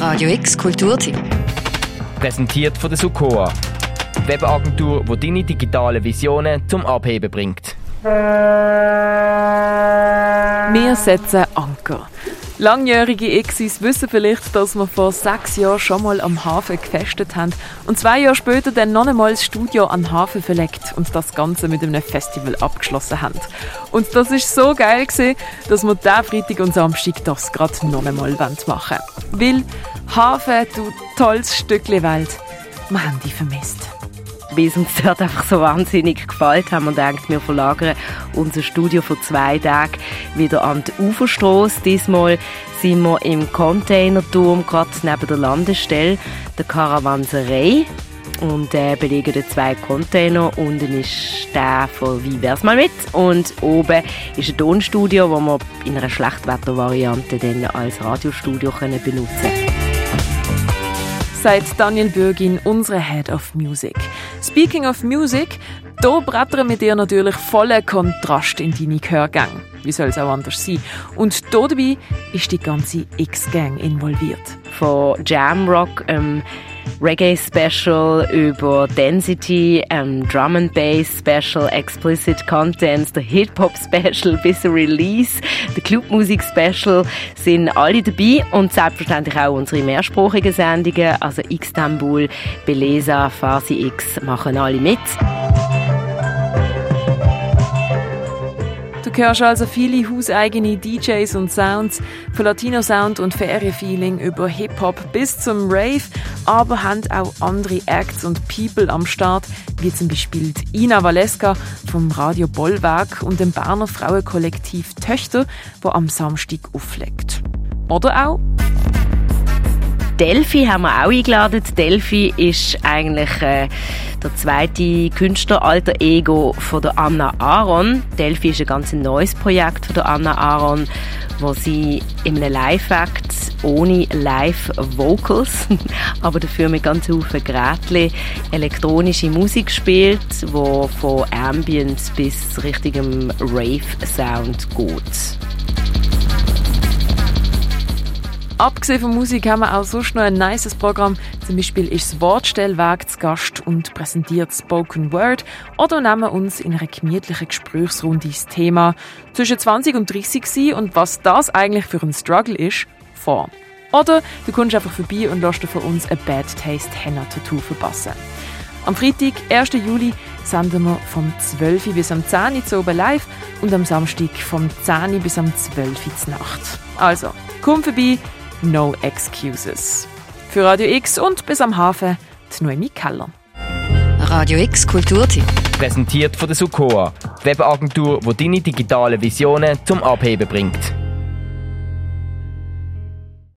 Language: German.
Radio X Kulturteam. Präsentiert von der Sukoa. Webagentur, die deine digitalen Visionen zum Abheben bringt. Wir setzen Anker. Langjährige Exis wissen vielleicht, dass wir vor sechs Jahren schon mal am Hafen gefestet haben und zwei Jahre später dann noch einmal das Studio an den Hafen verlegt und das Ganze mit einem Festival abgeschlossen haben. Und das ist so geil gewesen, dass wir diesen Freitag und Samstag das gerade noch einmal machen wollen. Weil Hafen, du tolles Stückchen Welt, wir haben dich vermisst weil es uns dort einfach so wahnsinnig gefallen haben und denkt, wir verlagern unser Studio für zwei Tage wieder an die Uferstrasse. Diesmal sind wir im Containerturm, gerade neben der Landestelle, der Karawanserei und äh, belegen da zwei Container. Unten ist der von «Wie wär's mal mit?» und oben ist ein Tonstudio, wo wir in einer Schlechtwettervariante dann als Radiostudio können benutzen können sagt Daniel Bürgin, unsere Head of Music. Speaking of Music, hier brettern wir dir natürlich vollen Kontrast in deine Gehörgänge. Wie soll es auch anders sein? Und hier dabei ist die ganze X-Gang involviert. Von Jamrock, ähm, Reggae Special über Density, ähm, Drum and Bass Special, Explicit Contents, der Hip Hop Special bis Release, der Clubmusik Special sind alle dabei und selbstverständlich auch unsere mehrsprachigen Sendungen, also Istanbul, Beleza, Farsi X machen alle mit. Du hörst also viele hauseigene DJs und Sounds, von Latino Sound und Ferienfeeling über Hip-Hop bis zum Rave, aber haben auch andere Acts und People am Start, wie zum Beispiel Ina Valeska vom Radio Bollwerk und dem Berner Frauenkollektiv Töchter, wo am Samstag auflegt. Oder auch Delphi haben wir auch eingeladen. Delphi ist eigentlich äh, der zweite Künstler alter Ego von der Anna Aaron. Delphi ist ein ganz neues Projekt von der Anna Aaron, wo sie in einem Live-Act ohne Live-Vocals, aber dafür mit ganz vielen Geräten elektronische Musik spielt, wo von Ambient bis richtigem Rave-Sound geht. Abgesehen von Musik haben wir auch sonst noch ein nices Programm. Zum Beispiel ist das Wortstellwerk zu Gast und präsentiert Spoken Word. Oder nehmen wir uns in einer gemütlichen Gesprächsrunde das Thema zwischen 20 und 30 sein und was das eigentlich für ein Struggle ist, vor. Oder du kommst einfach vorbei und lässt dir von uns ein Bad Taste Henna Tattoo verpassen. Am Freitag, 1. Juli, senden wir vom 12 bis am 10 Uhr oben live und am Samstag vom 10 bis am 12 Uhr Nacht. Also, komm vorbei, No Excuses. Für Radio X und bis am Hafen die Noemi Keller. Radio X Kulturteam. Präsentiert von der Sukoa, Webagentur, die deine digitalen Visionen zum Abheben bringt.